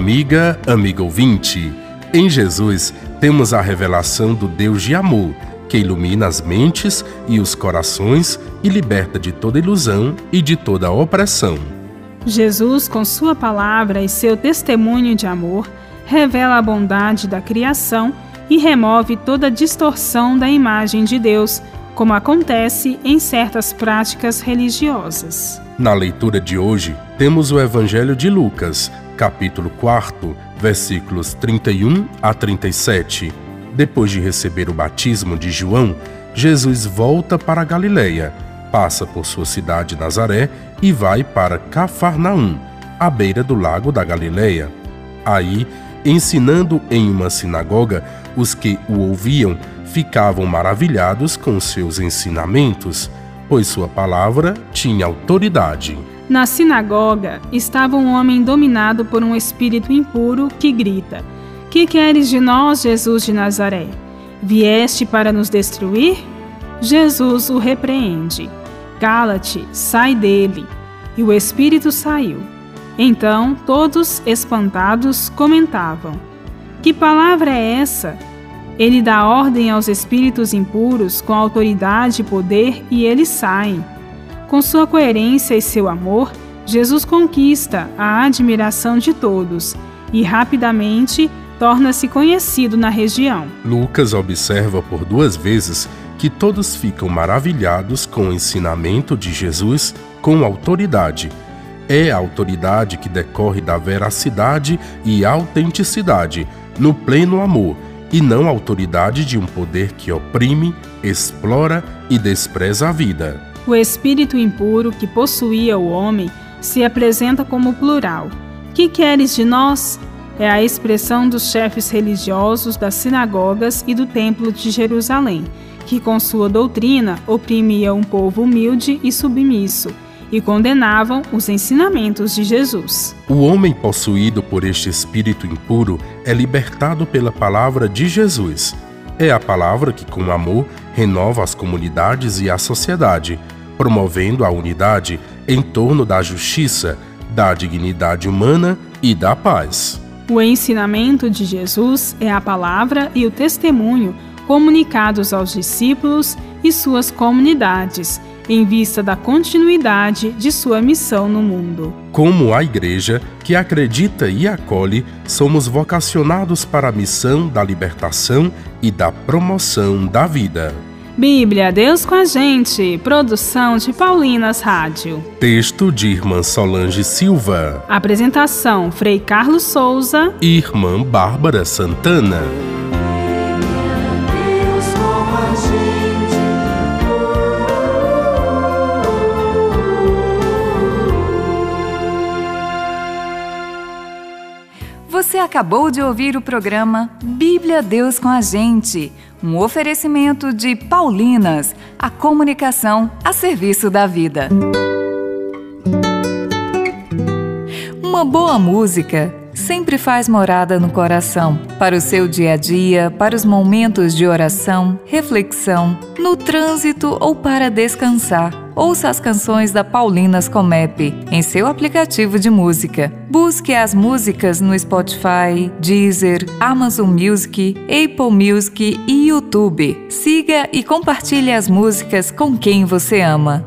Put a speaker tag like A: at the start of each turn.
A: Amiga, amigo ouvinte, em Jesus temos a revelação do Deus de amor, que ilumina as mentes e os corações e liberta de toda ilusão e de toda opressão.
B: Jesus, com Sua palavra e seu testemunho de amor, revela a bondade da criação e remove toda distorção da imagem de Deus, como acontece em certas práticas religiosas.
A: Na leitura de hoje, temos o Evangelho de Lucas, capítulo 4, versículos 31 a 37. Depois de receber o batismo de João, Jesus volta para Galiléia, passa por sua cidade Nazaré e vai para Cafarnaum, à beira do lago da Galiléia. Aí, ensinando em uma sinagoga, os que o ouviam ficavam maravilhados com seus ensinamentos, pois sua palavra tinha autoridade.
B: Na sinagoga estava um homem dominado por um espírito impuro que grita: Que queres de nós, Jesus de Nazaré? Vieste para nos destruir? Jesus o repreende. Cala-te, sai dele. E o espírito saiu. Então todos, espantados, comentavam: Que palavra é essa? Ele dá ordem aos espíritos impuros com autoridade e poder e eles saem. Com sua coerência e seu amor, Jesus conquista a admiração de todos e rapidamente torna-se conhecido na região.
A: Lucas observa por duas vezes que todos ficam maravilhados com o ensinamento de Jesus com autoridade. É a autoridade que decorre da veracidade e autenticidade, no pleno amor, e não a autoridade de um poder que oprime, explora e despreza a vida.
B: O espírito impuro que possuía o homem se apresenta como plural. Que queres de nós? É a expressão dos chefes religiosos das sinagogas e do Templo de Jerusalém, que com sua doutrina oprimia um povo humilde e submisso e condenavam os ensinamentos de Jesus.
A: O homem possuído por este espírito impuro é libertado pela palavra de Jesus. É a palavra que, com amor, renova as comunidades e a sociedade, promovendo a unidade em torno da justiça, da dignidade humana e da paz.
B: O ensinamento de Jesus é a palavra e o testemunho comunicados aos discípulos e suas comunidades em vista da continuidade de sua missão no mundo.
A: Como a Igreja, que acredita e acolhe, somos vocacionados para a missão da libertação e da promoção da vida.
B: Bíblia, Deus com a gente. Produção de Paulinas Rádio.
A: Texto de Irmã Solange Silva.
B: Apresentação: Frei Carlos Souza
A: e Irmã Bárbara Santana.
C: Você acabou de ouvir o programa Bíblia Deus com a Gente, um oferecimento de Paulinas, a comunicação a serviço da vida. Uma boa música sempre faz morada no coração, para o seu dia a dia, para os momentos de oração, reflexão, no trânsito ou para descansar. Ouça as canções da Paulinas Comep em seu aplicativo de música. Busque as músicas no Spotify, Deezer, Amazon Music, Apple Music e YouTube. Siga e compartilhe as músicas com quem você ama.